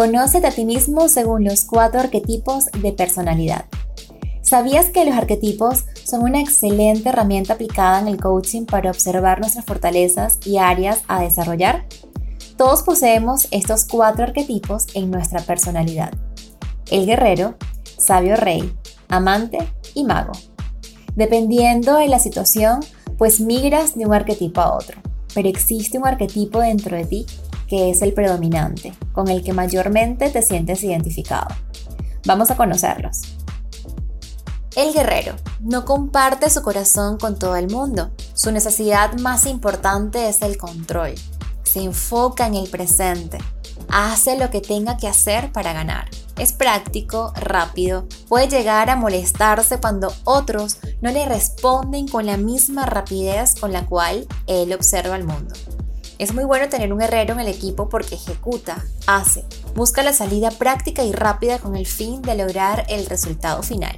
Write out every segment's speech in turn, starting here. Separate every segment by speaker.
Speaker 1: Conócete a ti mismo según los cuatro arquetipos de personalidad. ¿Sabías que los arquetipos son una excelente herramienta aplicada en el coaching para observar nuestras fortalezas y áreas a desarrollar? Todos poseemos estos cuatro arquetipos en nuestra personalidad. El guerrero, sabio rey, amante y mago. Dependiendo de la situación, pues migras de un arquetipo a otro, pero existe un arquetipo dentro de ti que es el predominante, con el que mayormente te sientes identificado. Vamos a conocerlos. El guerrero no comparte su corazón con todo el mundo. Su necesidad más importante es el control. Se enfoca en el presente. Hace lo que tenga que hacer para ganar. Es práctico, rápido, puede llegar a molestarse cuando otros no le responden con la misma rapidez con la cual él observa el mundo. Es muy bueno tener un guerrero en el equipo porque ejecuta, hace, busca la salida práctica y rápida con el fin de lograr el resultado final.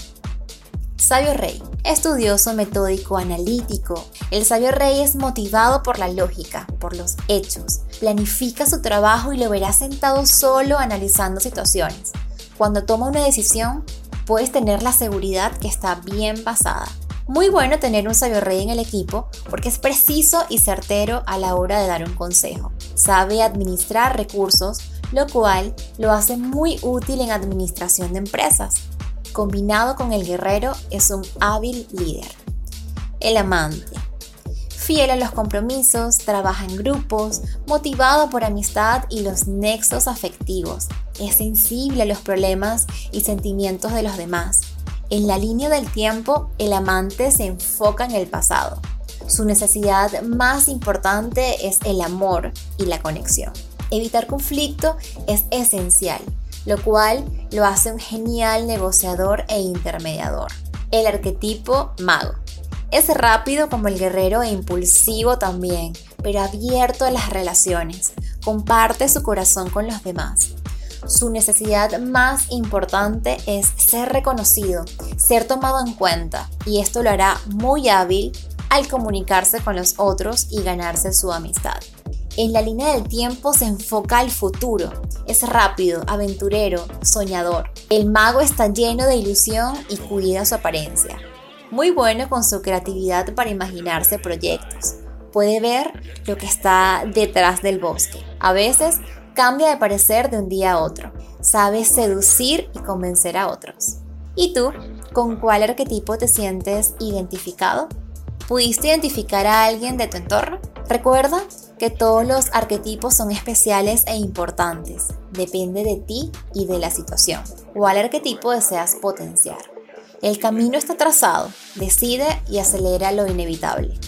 Speaker 1: Sabio Rey. Estudioso, metódico, analítico. El sabio rey es motivado por la lógica, por los hechos. Planifica su trabajo y lo verá sentado solo analizando situaciones. Cuando toma una decisión, puedes tener la seguridad que está bien basada. Muy bueno tener un sabio rey en el equipo porque es preciso y certero a la hora de dar un consejo. Sabe administrar recursos, lo cual lo hace muy útil en administración de empresas. Combinado con el guerrero es un hábil líder. El amante. Fiel a los compromisos, trabaja en grupos, motivado por amistad y los nexos afectivos. Es sensible a los problemas y sentimientos de los demás en la línea del tiempo, el amante se enfoca en el pasado. Su necesidad más importante es el amor y la conexión. Evitar conflicto es esencial, lo cual lo hace un genial negociador e intermediador. El arquetipo mago. Es rápido como el guerrero e impulsivo también, pero abierto a las relaciones. Comparte su corazón con los demás su necesidad más importante es ser reconocido, ser tomado en cuenta, y esto lo hará muy hábil al comunicarse con los otros y ganarse su amistad. En la línea del tiempo se enfoca al futuro. Es rápido, aventurero, soñador. El mago está lleno de ilusión y cuida su apariencia. Muy bueno con su creatividad para imaginarse proyectos. Puede ver lo que está detrás del bosque. A veces cambia de parecer de un día a otro. Sabe seducir y convencer a otros. ¿Y tú? ¿Con cuál arquetipo te sientes identificado? ¿Pudiste identificar a alguien de tu entorno? Recuerda que todos los arquetipos son especiales e importantes. Depende de ti y de la situación. ¿Cuál arquetipo deseas potenciar? El camino está trazado. Decide y acelera lo inevitable.